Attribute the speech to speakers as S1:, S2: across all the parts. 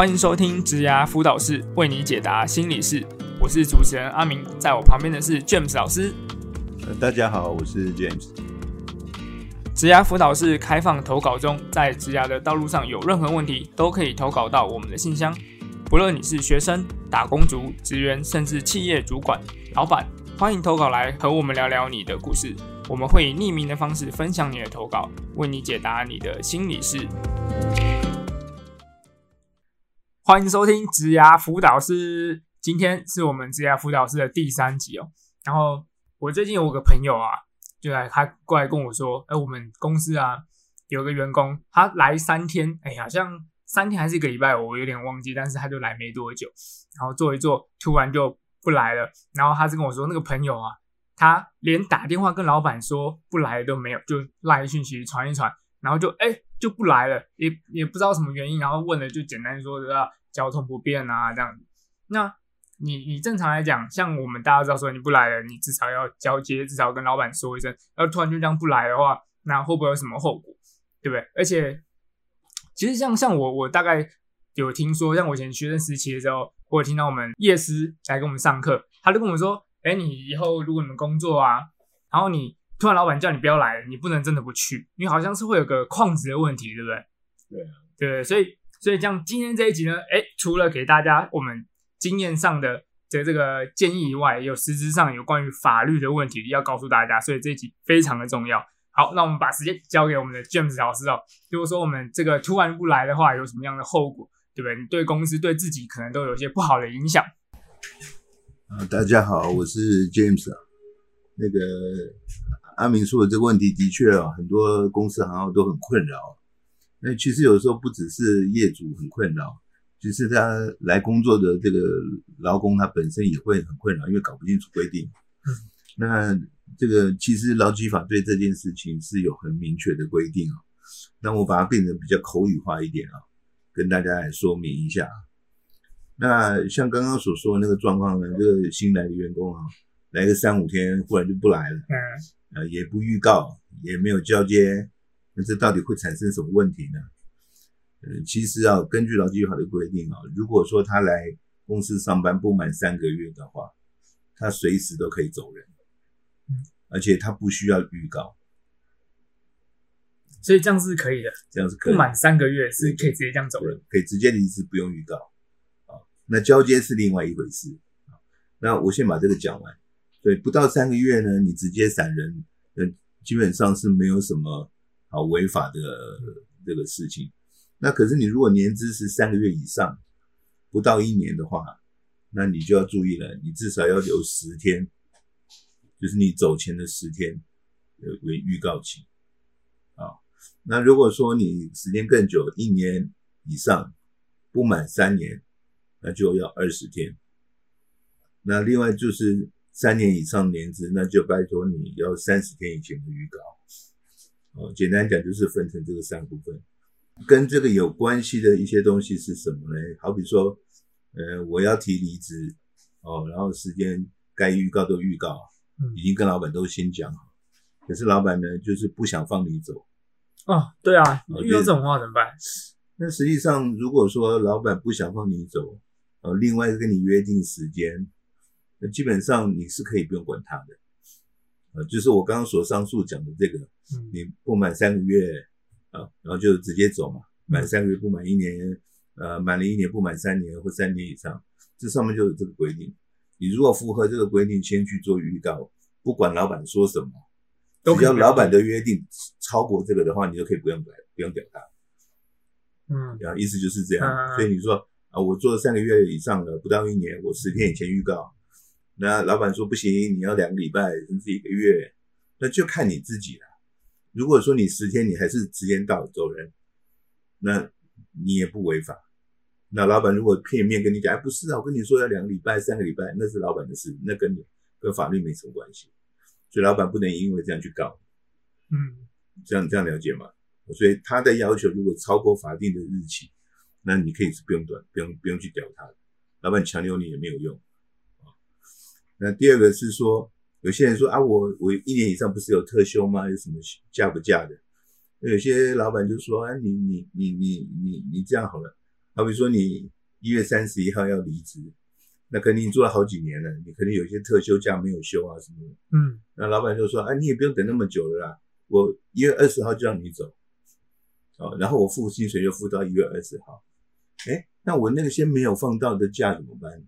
S1: 欢迎收听职牙辅导室，为你解答心理事。我是主持人阿明，在我旁边的是 James 老师。
S2: 呃，大家好，我是 James。
S1: 职牙辅导室开放投稿中，在职牙的道路上有任何问题，都可以投稿到我们的信箱。不论你是学生、打工族、职员，甚至企业主管、老板，欢迎投稿来和我们聊聊你的故事。我们会以匿名的方式分享你的投稿，为你解答你的心理事。欢迎收听职涯辅导师，今天是我们职涯辅导师的第三集哦。然后我最近有个朋友啊，就来他过来跟我说，哎，我们公司啊有个员工，他来三天，哎，好像三天还是一个礼拜，我有点忘记，但是他就来没多久，然后做一做，突然就不来了。然后他是跟我说，那个朋友啊，他连打电话跟老板说不来都没有，就赖讯息传一传，然后就哎就不来了，也也不知道什么原因，然后问了就简单说的。交通不便啊，这样子。那你你正常来讲，像我们大家知道说你不来了，你至少要交接，至少跟老板说一声。要突然就这样不来的话，那会不会有什么后果？对不对？而且，其实像像我，我大概有听说，像我以前学生时期的时候，我有听到我们夜师来跟我们上课，他就跟我们说：“哎，你以后如果你们工作啊，然后你突然老板叫你不要来，你不能真的不去，因为好像是会有个旷职的问题，对不对？”
S2: 对
S1: 对，所以。所以，这样今天这一集呢，哎，除了给大家我们经验上的的这个建议以外，有实质上有关于法律的问题要告诉大家，所以这一集非常的重要。好，那我们把时间交给我们的 James 老师哦。如果说我们这个突然不来的话，有什么样的后果，对不对？你对公司、对自己可能都有一些不好的影响。
S2: 啊，大家好，我是 James 啊。那个阿明说的这个问题，的确啊，很多公司行号都很困扰。那其实有时候不只是业主很困扰，其实他来工作的这个劳工他本身也会很困扰，因为搞不清楚规定。那这个其实劳基法对这件事情是有很明确的规定啊。那我把它变成比较口语化一点啊，跟大家来说明一下。那像刚刚所说的那个状况呢，这个新来的员工啊，来个三五天，忽然就不来了，呃，也不预告，也没有交接。那这到底会产生什么问题呢？呃，其实啊，根据劳基法的规定啊，如果说他来公司上班不满三个月的话，他随时都可以走人，而且他不需要预告，
S1: 所以这样是可以的。
S2: 这样是可以，
S1: 不满三个月是可以直接这样走人，
S2: 可以直接离职不用预告啊。那交接是另外一回事啊。那我先把这个讲完。对，不到三个月呢，你直接闪人，呃，基本上是没有什么。好违法的这个事情，那可是你如果年资是三个月以上，不到一年的话，那你就要注意了，你至少要留十天，就是你走前的十天为预告期。啊，那如果说你时间更久，一年以上不满三年，那就要二十天。那另外就是三年以上年资，那就拜托你要三十天以前的预告。哦，简单讲就是分成这个三部分，跟这个有关系的一些东西是什么呢？好比说，呃，我要提离职，哦，然后时间该预告都预告，已经跟老板都先讲好，可是老板呢，就是不想放你走。
S1: 哦，对啊，遇到这种话怎么办？
S2: 那实际上，如果说老板不想放你走，呃，另外跟你约定时间，那基本上你是可以不用管他的。呃，就是我刚刚所上述讲的这个，你不满三个月啊，然后就直接走嘛。满三个月不满一年，呃，满了一年不满三年或三年以上，这上面就有这个规定。你如果符合这个规定，先去做预告，不管老板说什么，只要老板的约定超过这个的话，你就可以不用改，不用表达。
S1: 嗯，
S2: 然后意思就是这样。所以你说啊，我做了三个月以上了，不到一年，我十天以前预告。那老板说不行，你要两个礼拜甚至一个月，那就看你自己了。如果说你十天你还是时间到走人，那你也不违法。那老板如果片面跟你讲，哎，不是啊，我跟你说要两个礼拜、三个礼拜，那是老板的事，那跟你跟法律没什么关系。所以老板不能因为这样去告。
S1: 嗯，
S2: 这样这样了解吗？所以他的要求如果超过法定的日期，那你可以是不用短，不用不用去屌他。老板强留你也没有用。那第二个是说，有些人说啊，我我一年以上不是有特休吗？有什么假不假的？那有些老板就说啊，你你你你你你这样好了，好比说你一月三十一号要离职，那肯定你做了好几年了，你肯定有些特休假没有休啊什么的。
S1: 嗯
S2: 那老板就说：“啊，你也不用等那么久了啦，我一月二十号就让你走，哦，然后我付薪水就付到一月二十号。哎，那我那个些没有放到的假怎么办？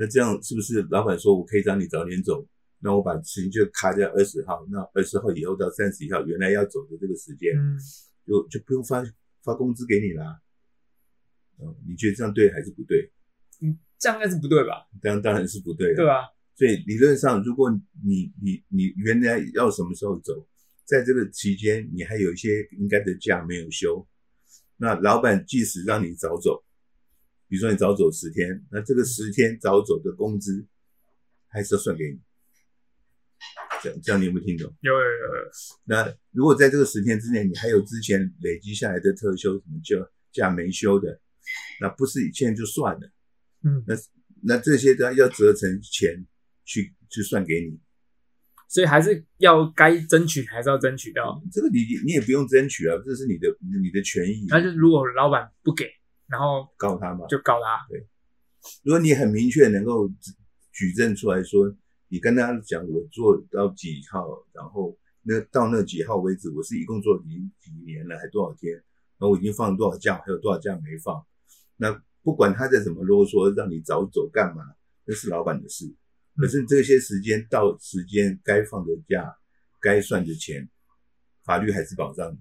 S2: 那这样是不是老板说我可以让你早点走？那我把事情就卡在二十号，那二十号以后到三十一号，原来要走的这个时间，
S1: 嗯，
S2: 就就不用发发工资给你啦。嗯，你觉得这样对还是不对？
S1: 嗯这样应该是不对吧？
S2: 当当然是不对的。
S1: 对吧？
S2: 所以理论上，如果你你你原来要什么时候走，在这个期间你还有一些应该的假没有休，那老板即使让你早走，比如说你早走十天，那这个十天早走的工资还是要算给你。这样这样你有没有听懂？
S1: 有有有有，
S2: 那如果在这个十天之内，你还有之前累积下来的特休什么假假没休的，那不是现在就算了。
S1: 嗯，
S2: 那那这些都要折成钱去去算给你，
S1: 所以还是要该争取还是要争取到。
S2: 这个你你也不用争取啊，这是你的你的权益，
S1: 那就如果老板不给，然后
S2: 告他嘛。
S1: 就告他。
S2: 对如果你很明确能够举举证出来说，你跟他讲我做到几号，然后那到那几号为止，我是一共做几几年了，还多少天，然后我已经放了多少假，还有多少假没放，那不管他再怎么啰嗦，让你早走干嘛，那是老板的事。可是这些时间到时间该放的假，该算的钱，法律还是保障你。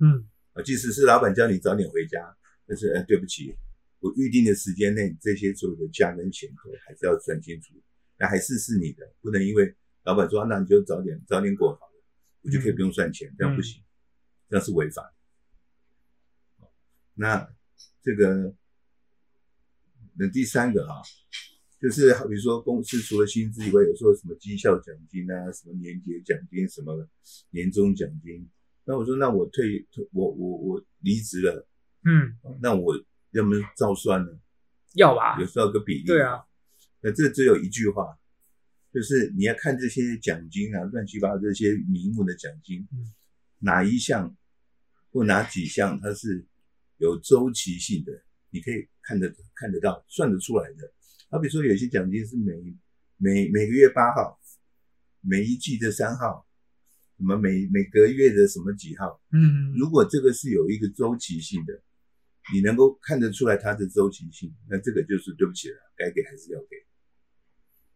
S1: 嗯
S2: 啊，即使是老板叫你早点回家，但是呃，对不起，我预定的时间内，这些所有的假跟钱都还是要算清楚，那还是是你的，不能因为老板说、啊那你就早点早点过好了，我就可以不用算钱，这样不行，这样是违法的。那这个，那第三个啊，就是好比说公司除了薪资以外，有时候什么绩效奖金啊，什么年节奖金，什么年终奖金。那我说，那我退退，我我我离职了，
S1: 嗯，
S2: 那我要不要照算呢？
S1: 要吧
S2: 有？时候有个比例。
S1: 对啊。
S2: 那这只有一句话，就是你要看这些奖金啊，乱七八糟这些名目的奖金，
S1: 嗯
S2: 哪一项或哪几项它是有周期性的，你可以看得看得到、算得出来的。好比说，有些奖金是每每每个月八号，每一季的三号，什么每每个月的什么几号，
S1: 嗯，
S2: 如果这个是有一个周期性的，你能够看得出来它的周期性，那这个就是对不起了，该给还是要给。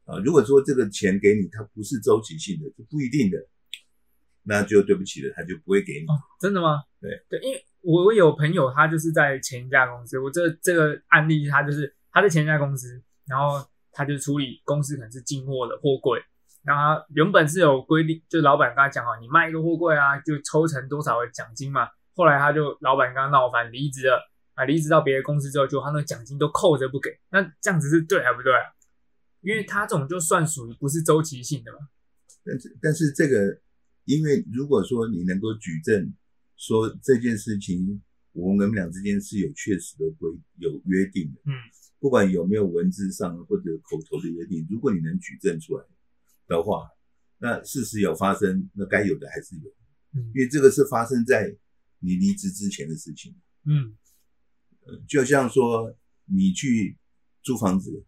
S2: 啊，如果说这个钱给你，它不是周期性的，就不一定的，那就对不起了，他就不会给你。
S1: 哦，真的吗？
S2: 对
S1: 对，因为我有朋友，他就是在前一家公司，我这这个案例，他就是他在前一家公司，然后他就处理公司可能是进货的货柜，然后他原本是有规定，就老板跟他讲好，你卖一个货柜啊，就抽成多少的奖金嘛。后来他就老板跟他闹翻，离职了啊，离职到别的公司之后，就他那个奖金都扣着不给，那这样子是对还不对啊？因为他这种就算属于不是周期性的嘛。
S2: 但是但是这个，因为如果说你能够举证说这件事情，我们俩之间是有确实的规有约定的，
S1: 嗯，
S2: 不管有没有文字上或者口头的约定，如果你能举证出来的话，那事实有发生，那该有的还是有，
S1: 嗯
S2: 因为这个是发生在你离职之前的事情。
S1: 嗯
S2: 呃就像说你去租房子，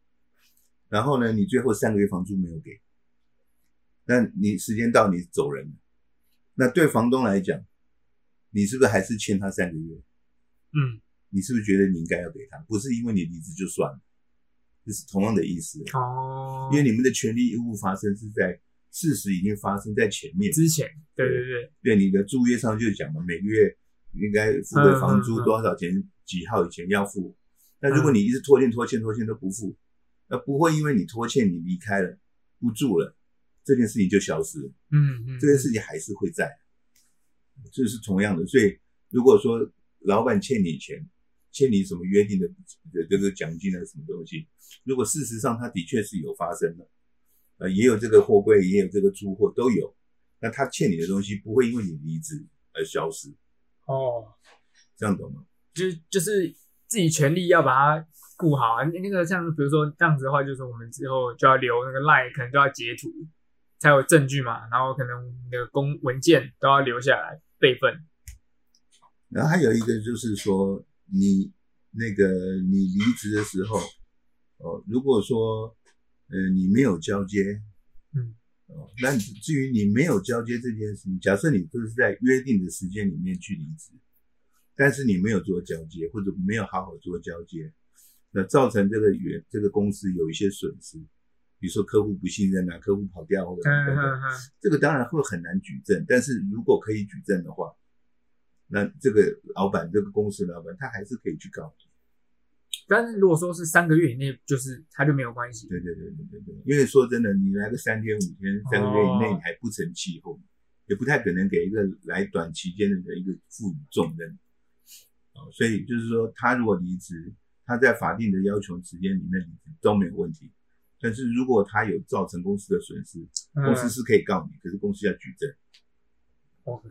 S2: 然后呢，你最后三个月房租没有给，那你时间到你走人了，那对房东来讲，你是不是还是欠他三个月？
S1: 嗯，
S2: 你是不是觉得你应该要给他？不是因为你离职就算了，这是同样的意思。
S1: 哦，
S2: 因为你们的权利义务发生是在事实已经发生在前面，
S1: 之前，对对对，
S2: 对你的租约上就讲了，每个月应该付的房租多少钱，几号以前要付。那如果你一直拖欠、拖欠、拖欠都不付，那不会因为你拖欠你离开了不住了，这件事情就消失了，
S1: 嗯嗯，
S2: 这件事情还是会在，这是同样的。所以如果说老板欠你钱，欠你什么约定的的这个奖金啊什么东西，如果事实上他的确是有发生的，呃，也有这个货柜，也有这个出货都有，那他欠你的东西不会因为你离职而消失，
S1: 哦，
S2: 这样懂吗？
S1: 就就是自己全力要把它顾好啊。那个像比如说这样子的话，就是我们之后就要留那个 line，可能就要截图才有证据嘛，然后可能那个公文件都要留下来备份。
S2: 然后还有一个就是说，你那个你离职的时候，哦，如果说呃你没有交接，那至于你没有交接这件事情，假设你都是在约定的时间里面去离职，但是你没有做交接，或者没有好好做交接，那造成这个原这个公司有一些损失，比如说客户不信任啊，客户跑掉或者等等，这个当然会很难举证，但是如果可以举证的话，那这个老板这个公司老板他还是可以去告你。
S1: 但是如果说是三个月以内，就是他就没有关系。
S2: 对对对对对对，因为说真的，你来个三天五天、三个月以内，
S1: 哦
S2: 你还不成气候，也不太可能给一个来短期间的人一个赋予重任。哦，所以就是说，他如果离职，他在法定的要求时间里面离职都没有问题。但是如果他有造成公司的损失，
S1: 嗯
S2: 公司是可以告你，可是公司要举证，
S1: 哦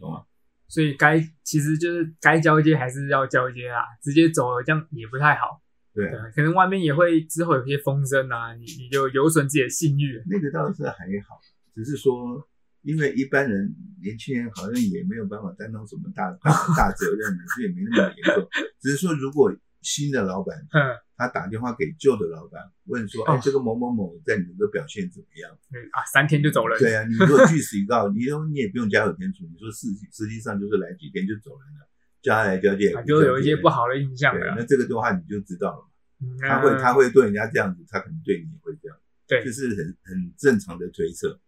S2: 懂吗？
S1: 所以该其实就是该交接还是要交接啊，直接走了这样也不太好。
S2: 对
S1: 可能外面也会之后有些风声啊，你你就有损自己的信誉。
S2: 那个倒是还好，只是说，因为一般人年轻人好像也没有办法担当什么大大大责任所以也没那么严重。只是说，如果新的老板
S1: 嗯，
S2: 他打电话给旧的老板，问说：“哎、
S1: 哦
S2: 这个某某某在你们的表现怎么样
S1: 嗯啊，三天就走？”了。
S2: 对啊，你如果据实以告，你说你也不用加有天数，你说实实际上就是来几天就走人了，叫他来交接
S1: 就有一些不好的印象
S2: 对，
S1: 了。
S2: 那这个的话你就知道了嘛。
S1: 嗯
S2: 他会他会对人家这样子，他可能对你也会这样，
S1: 对
S2: 就是很很正常的推测。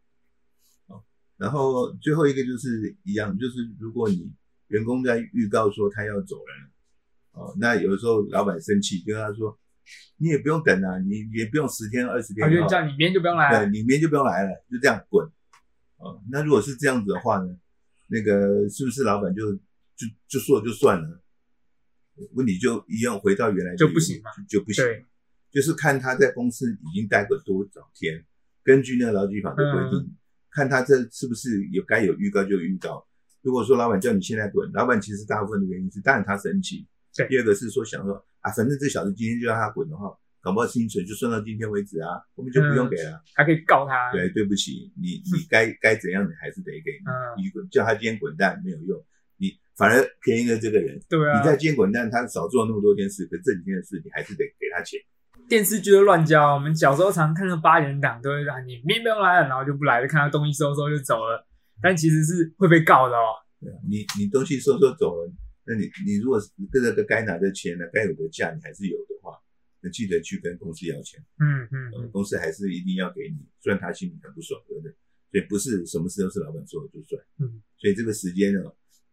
S2: 哦，然后最后一个就是一样，就是如果你员工在预告说他要走人了，哦，那有的时候老板生气，跟他说，你也不用等啊，你也不用十天二十天
S1: 他就
S2: 哦，
S1: 叫你明天就不用来
S2: 对，你明天就不用来了，就这样滚。哦，那如果是这样子的话呢，那个是不是老板就就就说了就算了？问题就一样回到原来
S1: 就不行嘛
S2: 就就不行。
S1: 对，
S2: 就是看他在公司已经待过多少天，根据那个劳基法的规定，
S1: 嗯
S2: 看他这是不是有该有预告就有预告。如果说老板叫你现在滚，老板其实大部分的原因是，当然他生气。
S1: 对
S2: 第二个是说想说啊，反正这小子今天就让他滚的话，搞不好薪水就算到今天为止啊，我们就不用给了。
S1: 还可以告他。
S2: 对，对不起，你你 该该怎样，你还是得给你。
S1: 嗯
S2: 你滚叫他今天滚蛋没有用，你反而便宜了这个人。
S1: 对啊
S2: 你，在今天滚蛋，他少做了那么多件事，可这几件事你还是得给他钱。
S1: 电视剧都乱教。我们小时候常看到八点档，都会让 你明天不用来了，然后就不来了，看到东西收收就走了。但其实是会被告的哦。
S2: 对啊，你你东西收收走了，那你你如果是这个该拿的钱呢，该有的价你还是有的话，那记得去跟公司要钱，
S1: 嗯嗯
S2: 公司还是一定要给你，虽然他心里很不爽，对不对？所以不是什么事都是老板说了就算，
S1: 嗯，
S2: 所以这个时间呢，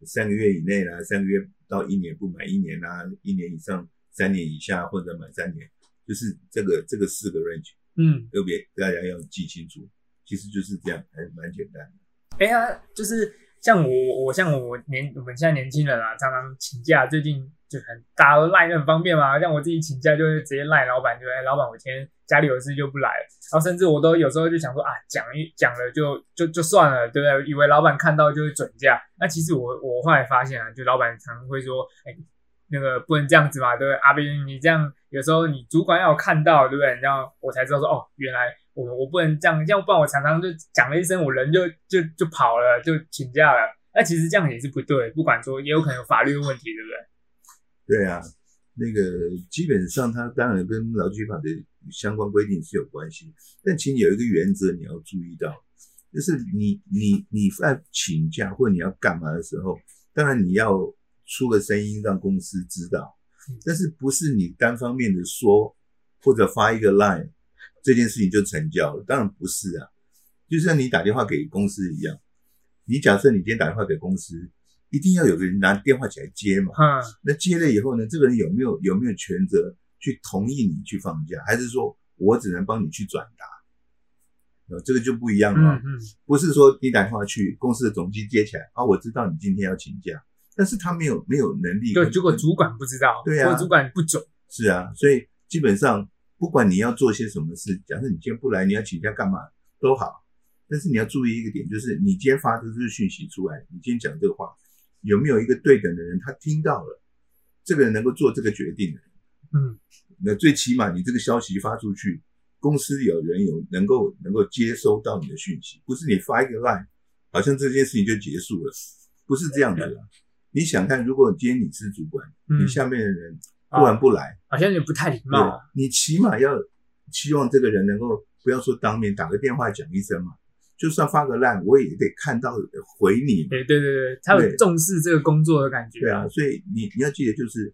S2: 三个月以内啦，三个月到一年不满一年啦，一年以上三年以下或者满三年，就是这个这个四个 range，
S1: 嗯，
S2: 特别大家要记清楚，其实就是这样，还蛮简单的。
S1: 哎呀，就是像我，我像我年我们现在年轻人啊，常常请假，最近就很大家都赖很方便嘛。像我自己请假就会直接赖老板，就哎，老板我今天家里有事就不来了。然后甚至我都有时候就想说啊，讲一讲了就就就算了，对不对？以为老板看到就会准假。那其实我我后来发现啊，就老板常会说，哎，那个不能这样子嘛，对不对？阿斌，你这样有时候你主管要看到，对不对？然后我才知道说，哦，原来我我不能这样，要不然我常常就讲了一声，我人就就就跑了，就请假了。那其实这样也是不对，不管说也有可能有法律的问题，对不对？
S2: 对啊，那个基本上它当然跟劳基法的相关规定是有关系，但请你有一个原则你要注意到，就是你你你在请假或你要干嘛的时候，当然你要出个声音让公司知道，但是不是你单方面的说或者发一个 line 这件事情就成交了，当然不是啊，就像你打电话给公司一样，你假设你今天打电话给公司，一定要有个人拿电话起来接嘛。
S1: 嗯，
S2: 那接了以后呢，这个人有没有有没有权责去同意你去放假，还是说我只能帮你去转达？呃，这个就不一样了。
S1: 嗯嗯，
S2: 不是说你打电话去公司的总机接起来啊，我知道你今天要请假，但是他没有没有能力跟。
S1: 对，如果主管不知道，
S2: 对啊
S1: 如果主管不准，
S2: 是啊，所以基本上不管你要做些什么事，假设你今天不来，你要请假干嘛都好，但是你要注意一个点，就是你今天发的这个讯息出来，你今天讲这个话，有没有一个对等的人他听到了，这个人能够做这个决定的，
S1: 嗯，
S2: 那最起码你这个消息发出去，公司有人有能够能够接收到你的讯息，不是你发一个 line，好像这件事情就结束了，不是这样子的。你想看，如果今天你是主管，
S1: 嗯。
S2: 你下面的人不然不来。
S1: 好像有点不太礼貌
S2: 你起码要期望这个人能够不要说当面打个电话讲一声嘛，就算发个烂，我也得看到回你嘛。
S1: 对对对对，他有重视这个工作的感觉。
S2: 对啊，所以你你要记得，就是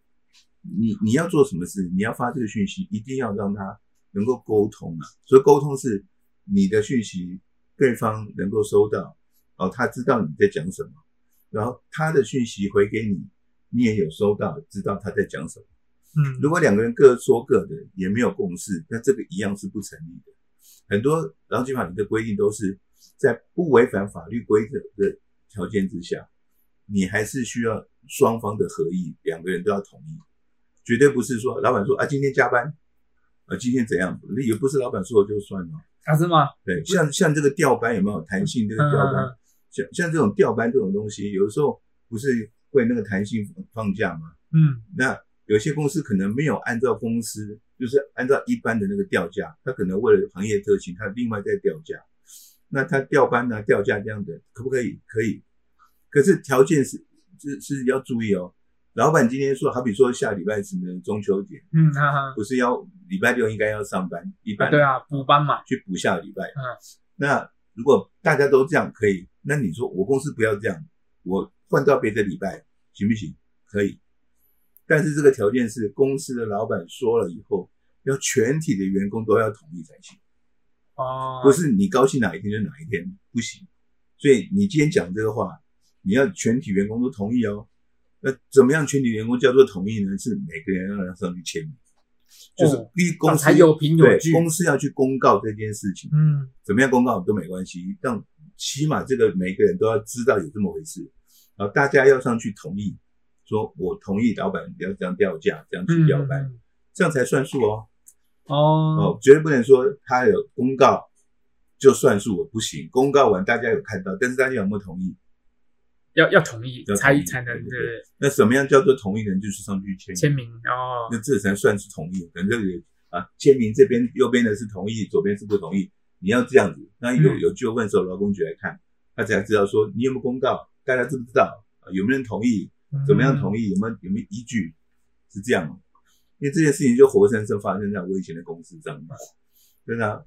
S2: 你你要做什么事，你要发这个讯息，一定要让他能够沟通啊。所以沟通是你的讯息对方能够收到，哦，他知道你在讲什么，然后他的讯息回给你，你也有收到，知道他在讲什么。
S1: 嗯，
S2: 如果两个人各说各的，也没有共识，那这个一样是不成立的。很多劳基法里的规定都是在不违反法律规则的条件之下，你还是需要双方的合意，两个人都要同意，绝对不是说老板说啊今天加班，啊今天怎样，也不是老板说了就算了。
S1: 啊是吗？
S2: 对，像像这个调班有没有弹性？这个调班，像像这种调班这种东西，有的时候不是会那个弹性放假吗？
S1: 嗯
S2: 那有些公司可能没有按照公司，就是按照一般的那个调价，他可能为了行业特性，他另外再调价。那他调班呢、调价这样的，可不可以？可以。可是条件是是是要注意哦。老板今天说，好比说下礼拜什么中秋节，
S1: 嗯哈哈，
S2: 不是要礼拜六应该要上班，一般
S1: 啊对啊，补班嘛。
S2: 去补下礼拜。
S1: 嗯
S2: 那如果大家都这样可以，那你说我公司不要这样，我换到别的礼拜行不行？可以。但是这个条件是公司的老板说了以后，要全体的员工都要同意才行，
S1: 哦，
S2: 不是你高兴哪一天就哪一天，不行。所以你今天讲这个话，你要全体员工都同意哦。那怎么样全体员工叫做同意呢？是每个人要上去签名，就是
S1: 哦
S2: 第一公司
S1: 才有凭有据。
S2: 公司要去公告这件事情。
S1: 嗯
S2: 怎么样公告都没关系，但起码这个每个人都要知道有这么回事，然后大家要上去同意，说我同意老板要这样调价，这样去
S1: 嗯
S2: 调班，
S1: 嗯
S2: 这样才算数哦。
S1: 哦
S2: 哦，绝对不能说他有公告就算数，我不行。公告完大家有看到，但是大家有没有同意？
S1: 要要同意才才能
S2: 对那什么样叫做同意呢？就是上去签
S1: 签名哦
S2: 那这才算是同意。可能这里啊，签名这边右边的是同意，左边是不同意。你要这样子，那有
S1: 嗯
S2: 有纠纷的时候，劳工局来看，他才知道说你有没有公告，大家知不知道，啊有没有人同意，怎么样同
S1: 意？
S2: 有没有有没有依据，是这样。因为这件事情就活生生发生在我以前的公司上面，真的啊、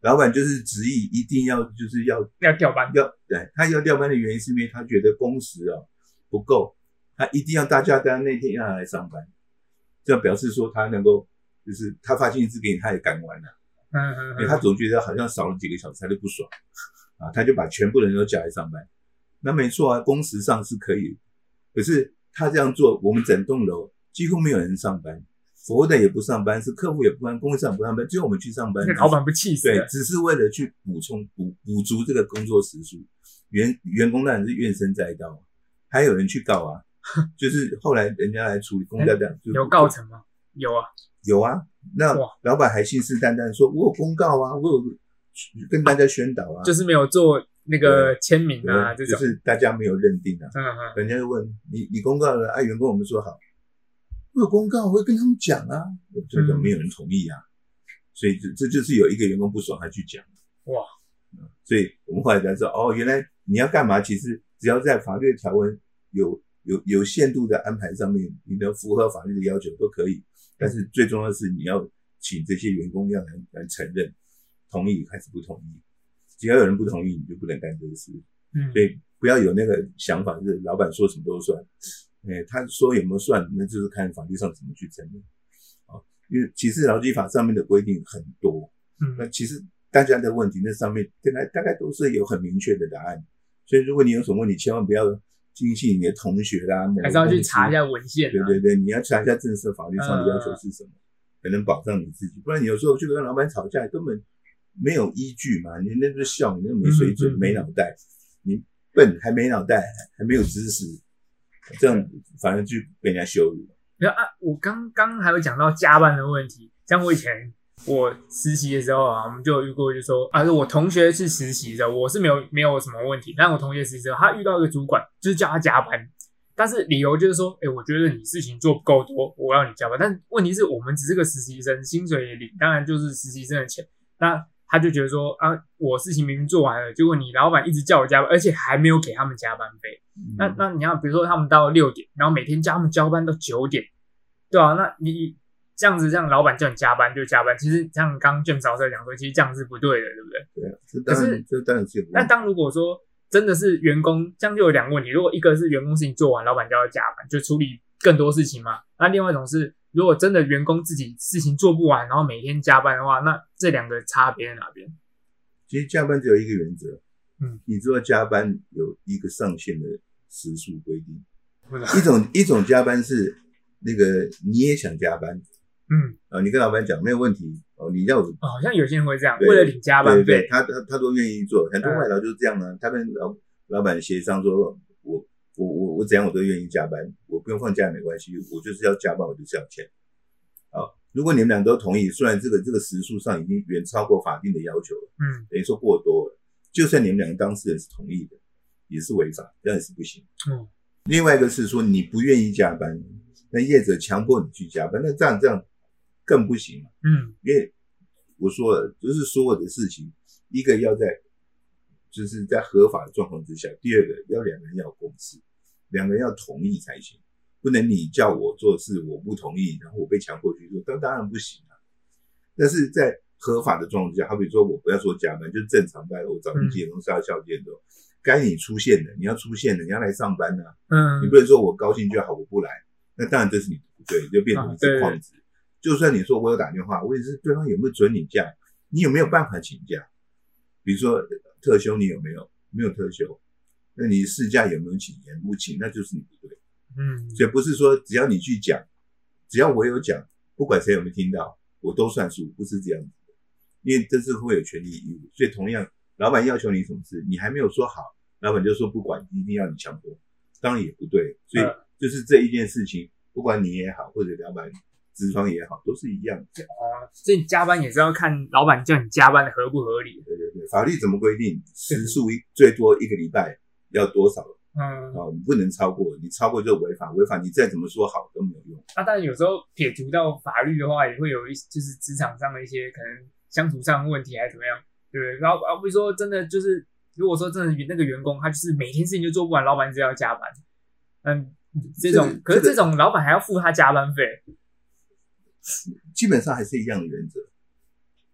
S2: 老板就是执意一定要就是要
S1: 要调班。
S2: 要对他要调班的原因是因为他觉得工时啊不够，他一定要大家在那天要来上班，这样表示说他能够就是他发薪资给你，他也干完了，
S1: 嗯嗯
S2: 因为他总觉得好像少了几个小时，他就不爽。啊，他就把全部人都叫来上班。那没错啊，工时上是可以，可是他这样做，我们整栋楼几乎没有人上班，服务的也不上班，是客户也不上，供应商也不上班，只有我们去上班。
S1: 那老板不气死了，。
S2: 对只是为了去补充补补足这个工作时数，员员工当然是怨声载道，还有人去告啊，就是后来人家来处理公家的，就
S1: 有告成吗？有啊，
S2: 有啊，那老板还信誓旦旦说，我有公告啊，我有跟大家宣导啊，
S1: 就是没有做那个签名啊，这种，
S2: 就是大家没有认定啊，
S1: 嗯嗯，
S2: 人家就问你，你公告了啊？员工我们说好，我有公告，我会跟他们讲啊，这个
S1: 嗯
S2: 没有人同意啊，所以这这就是有一个员工不爽，他去讲。
S1: 哇，
S2: 所以我们后来才知道，哦，原来你要干嘛？其实只要在法律条文有有有限度的安排上面，你能符合法律的要求都可以。但是最重要的是，你要请这些员工要来来承认，同意还是不同意。只要有人不同意，你就不能干这个事。
S1: 嗯，
S2: 所以不要有那个想法，就是老板说什么都算。哎，他说有没有算，那就是看法律上怎么去承认。啊，因为其实劳基法上面的规定很多，那
S1: 嗯，
S2: 其实大家的问题那上面大概大概都是有很明确的答案。所以如果你有什么问题，千万不要惊信你的同学啦，
S1: 还是要去查一下文献啊，
S2: 对对对，你要查一下正式法律上的要求
S1: 嗯
S2: 是什么，才能保障你自己。不然你有时候去跟老板吵架，根本没有依据嘛，你那就是笑，你那没水准、没脑袋，你笨还没脑袋，还没有知识，这样反而就被人家羞辱。
S1: 然后啊，我刚刚还有讲到加班的问题，像我以前我实习的时候啊，我们就有遇过，就说啊，我同学是实习的，我是没有没有什么问题，但我同学实习的时候，他遇到一个主管，就是叫他加班，但是理由就是说，哎、我觉得你事情做不够多，我要你加班。但是问题是我们只是个实习生，薪水也领，当然就是实习生的钱。那他就觉得说啊，我事情明明做完了，结果你老板一直叫我加班，而且还没有给他们加班费。那
S2: 嗯
S1: 那你要比如说他们到六点，然后每天叫他们交班到九点，对啊，那你这样子，让老板叫你加班就加班，其实像刚刚 James 老师讲说，其实这样是不对的，对不对？
S2: 对啊，这当然这当然是有问题。
S1: 但当如果说真的是员工，这样就有两个问题。如果一个是员工事情做完，老板就要加班，就处理更多事情嘛。那另外一种是，如果真的员工自己事情做不完，然后每天加班的话，那这两个差别在哪边？
S2: 其实加班只有一个原则，
S1: 嗯，
S2: 你知道加班有一个上限的时数规定，一种一种加班是那个你也想加班。
S1: 嗯，
S2: 啊，你跟老板讲没有问题哦，你要我
S1: 哦好像有些人会这样，为了领加班费，
S2: 对对。他他他都愿意做，很多
S1: 嗯。
S2: 外劳就是这样啊。他跟老老板协商说，我我我我怎样我都愿意加班，我不用放假也没关系，我就是要加班，我就是要钱。好，如果你们俩都同意，虽然这个这个时数上已经远超过法定的要求了，
S1: 嗯
S2: 等于说过多了，就算你们两个当事人是同意的，也是违法，这样也是不行。
S1: 嗯，
S2: 另外一个是说你不愿意加班，那业者强迫你去加班，那这样这样更不行嘛。
S1: 嗯
S2: 因为我说了，就是所有的事情，一个要在就是在合法的状况之下，第二个要两个人要有共识，两个人要同意才行，不能你叫我做事我不同意，然后我被强迫去做，当当然不行啊。但是在合法的状况下，好比说我不要说加班，就正常班，我早上几点钟上到下午几点钟，该你出现的，你要出现的，你要来上班呐、
S1: 嗯，
S2: 你不能说我高兴就好，我不来，那当然这是你不对，就变成一只矿子。就算你说我有打电话，我也是对方有没有准你假，你有没有办法请假？比如说特休你有没有？没有特休，那你试驾有没有请？延不请，那就是你不对。
S1: 嗯
S2: 所以不是说只要你去讲，只要我有讲，不管谁有没有听到，我都算数，不是这样子的。因为这是会有权利义务，所以同样，老板要求你什么事，你还没有说好，老板就说不管，一定要你强迫，当然也不对。所以
S1: 嗯
S2: 就是这一件事情，不管你也好，或者老板资方也好，都是一样的。
S1: 哦，所以加班也是要看老板叫你加班的合不合理。
S2: 对对对，法律怎么规定？时数一最多一个礼拜要多少
S1: 嗯，
S2: 啊？我们不能超过，你超过就违法，违法你再怎么说好都没有用。
S1: 那当然有时候撇除到法律的话，也会有一就是职场上的一些可能相处上的问题，还是怎么样，对不对？然后啊，比如说真的就是，如果说真的那个员工他就是每天事情就做不完，老板一直要加班，嗯，这种可是这种老板还要付他加班费，
S2: 基本上还是一样的原则。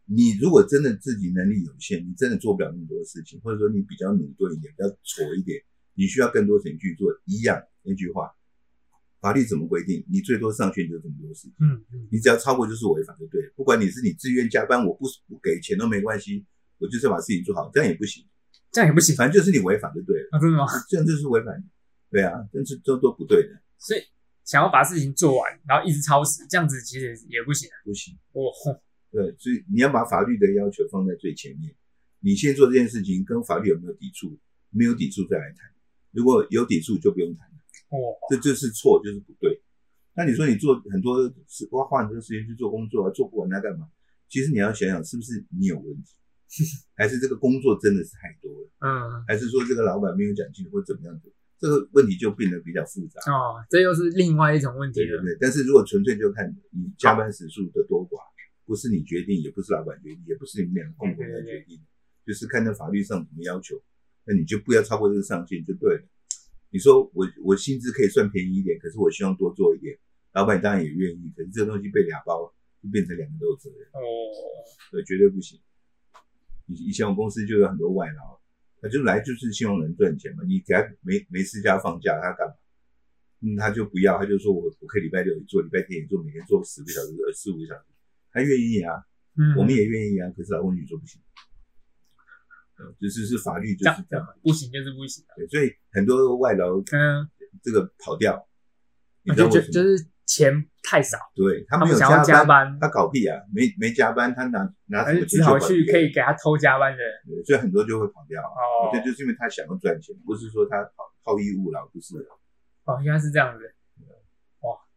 S2: 你如果真的自己能力有限，你真的做不了那么多事情，或者说你比较努钝一点，比较挫一点，你需要更多时间去做。一样那句话，法律怎么规定？你最多上限就这么多事情，
S1: 嗯嗯，
S2: 你只要超过就是违法就对了。不管你是你自愿加班，我不不给钱都没关系，我就是要把事情做好，这样也不行。
S1: 这样也不行
S2: 反正就是你违法就对了，
S1: 啊，真的吗？
S2: 这样就是违反。对啊，但是这都不对的，
S1: 所以想要把事情做完，然后一直超时，这样子其实也不行。
S2: 不行。
S1: 哦，
S2: 对，所以你要把法律的要求放在最前面。你先做这件事情，跟法律有没有抵触？没有抵触再来谈。如果有抵触，就不用谈了。
S1: 哦，
S2: 这就是错，就是不对。那你说你做很多事，花花很多时间去做工作啊，做不完那干嘛？其实你要想想，是不是你有问题，还是这个工作真的是太多了，
S1: 嗯，
S2: 还是说这个老板没有奖金或怎么样子？这个问题就变得比较复杂。
S1: 哦，这又是另外一种问题了。
S2: 对对对，但是如果纯粹就看你加班时数的多寡，不是你决定，也不是老板决定，也不是你们两个共同来决定，就是看在法律上怎么要求，那你就不要超过这个上限就对了。你说我我薪资可以算便宜一点，可是我希望多做一点，老板当然也愿意，可是这个东西被俩包，就变成两个都有责任，
S1: 哦，
S2: 对，绝对不行。以以前我公司就有很多外劳，他就来就是希望能赚钱嘛，你给他没没事假放假，他干嘛？嗯，他就不要，他就说我我可以礼拜六也做，礼拜天也做，每天做十个小时、呃四五个小时，他愿意啊，
S1: 嗯，
S2: 我们也愿意啊，可是劳工局说不行，呃，就是是法律就是这样，
S1: 不行就是不行。
S2: 对，所以很多外劳
S1: 嗯，
S2: 这个跑掉，你知
S1: 就
S2: 道为什么？
S1: 就就是钱太少，
S2: 对他没有
S1: 他们想要加
S2: 班，他搞屁啊，没没加班，他拿拿什么钱
S1: 只好去
S2: 去管别人
S1: 可以给他偷加班的人。
S2: 对所以很多就会跑掉。
S1: 哦
S2: 这就是因为他想要赚钱，不是说他好好逸恶劳，不是。
S1: 哦，应该是这样子。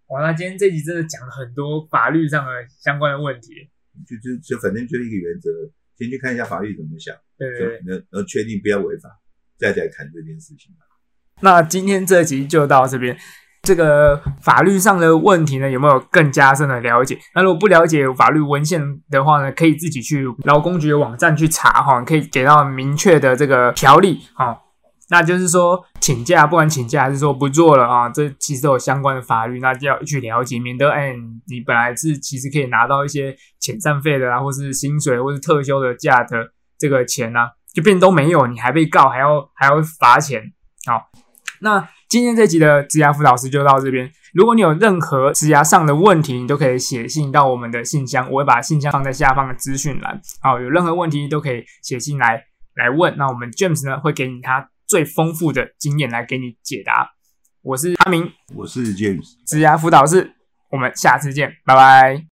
S1: 哇哇，那今天这集真的讲了很多法律上的相关的问题。
S2: 就就就反正就是一个原则，先去看一下法律怎么想，
S1: 对对对。
S2: 能能确定不要违法，再来谈这件事情。
S1: 那今天这集就到这边。这个法律上的问题呢，有没有更加深的了解？那如果不了解法律文献的话呢，可以自己去劳工局的网站去查哈，可以给到明确的这个条例哈。那就是说请假，不管请假还是说不做了啊，这其实都有相关的法律，那就要去了解，免得哎，你本来是其实可以拿到一些遣散费的啊，或是薪水，或是特休的假的这个钱呢、就变都没有，你还被告，还要还要罚钱。好，那今天这集的职涯辅导师就到这边。如果你有任何职涯上的问题，你都可以写信到我们的信箱，我会把信箱放在下方的资讯栏。好，有任何问题都可以写信来来问。那我们 James 呢会给你他最丰富的经验来给你解答。我是阿明，
S2: 我是 James。
S1: 职涯辅导师，我们下次见，拜拜。